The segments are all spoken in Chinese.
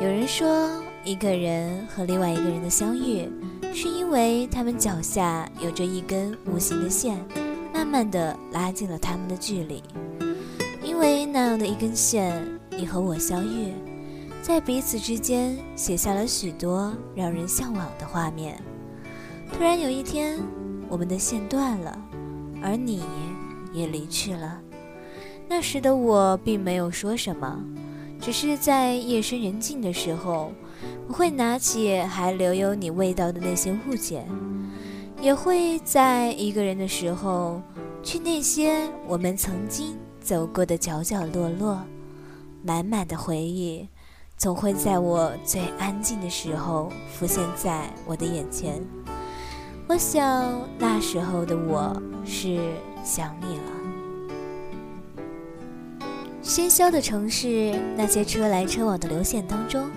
有人说，一个人和另外一个人的相遇，是因为他们脚下有着一根无形的线，慢慢的拉近了他们的距离。因为那样的一根线，你和我相遇，在彼此之间写下了许多让人向往的画面。突然有一天，我们的线断了，而你也离去了。那时的我并没有说什么。只是在夜深人静的时候，我会拿起还留有你味道的那些物件，也会在一个人的时候，去那些我们曾经走过的角角落落，满满的回忆，总会在我最安静的时候浮现在我的眼前。我想那时候的我是想你了。喧嚣的城市，那些车来车往的流线当中，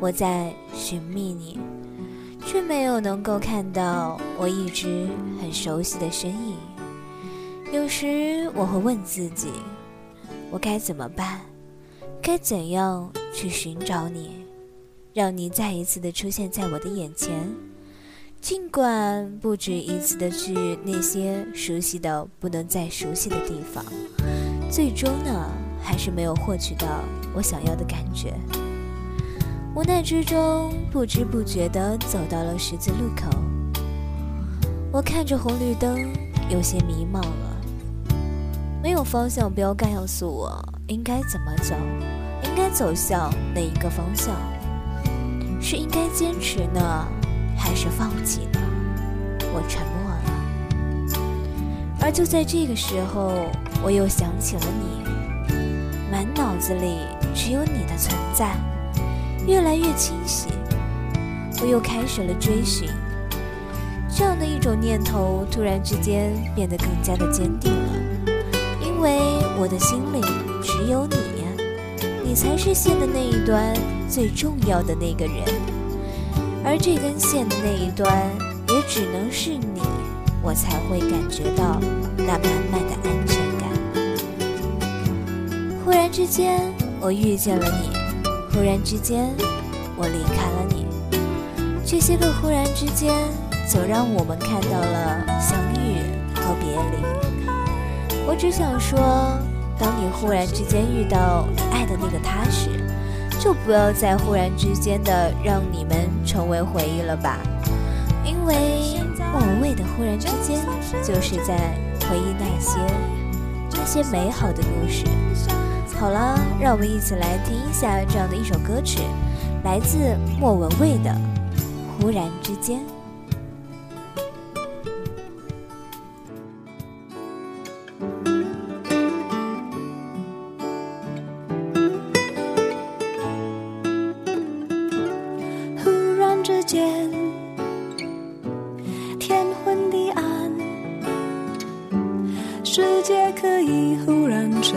我在寻觅你，却没有能够看到我一直很熟悉的身影。有时我会问自己，我该怎么办？该怎样去寻找你，让你再一次的出现在我的眼前？尽管不止一次的去那些熟悉的不能再熟悉的地方，最终呢？还是没有获取到我想要的感觉，无奈之中，不知不觉地走到了十字路口。我看着红绿灯，有些迷茫了。没有方向标杆告诉我应该怎么走，应该走向哪一个方向？是应该坚持呢，还是放弃呢？我沉默了。而就在这个时候，我又想起了你。满脑子里只有你的存在，越来越清晰。我又开始了追寻，这样的一种念头突然之间变得更加的坚定了。因为我的心里只有你，你才是线的那一端最重要的那个人，而这根线的那一端也只能是你，我才会感觉到那满满的安全。忽然之间，我遇见了你；忽然之间，我离开了你。这些个忽然之间，总让我们看到了相遇和别离。我只想说，当你忽然之间遇到你爱的那个他时，就不要再忽然之间的让你们成为回忆了吧。因为莫文蔚的忽然之间，就是在回忆那些那些美好的故事。好了，让我们一起来听一下这样的一首歌曲，来自莫文蔚的《忽然之间》。忽然之间，天昏地暗，世界可以忽然什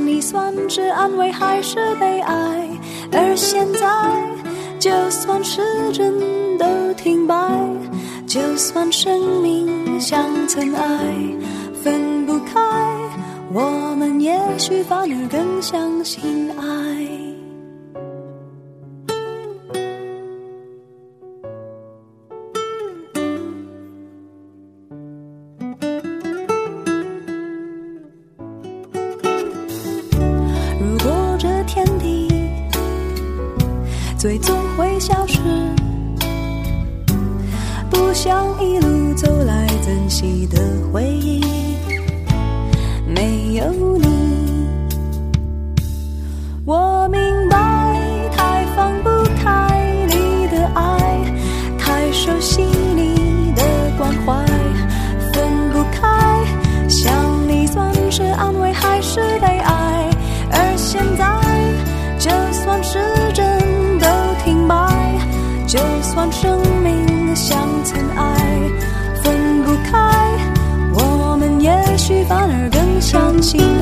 算是安慰还是悲哀？而现在，就算时针都停摆，就算生命像尘埃，分不开，我们也许反而更相信爱。总会消失，不想一路走来珍惜的回忆，没有你，我明白，太放不开你的爱，太熟悉你的关怀，分不开，想你算是安慰还是悲？相信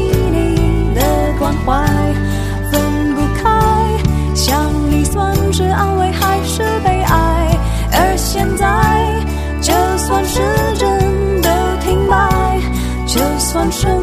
你的关怀，分不开。想你算是安慰还是悲哀？而现在，就算时针都停摆，就算生